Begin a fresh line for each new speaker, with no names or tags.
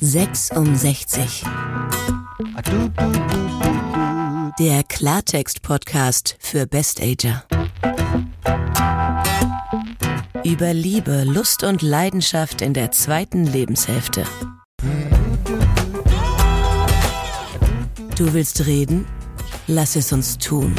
Sechs um 60. Der Klartext-Podcast für Best-Ager. Über Liebe, Lust und Leidenschaft in der zweiten Lebenshälfte. Du willst reden? Lass es uns tun.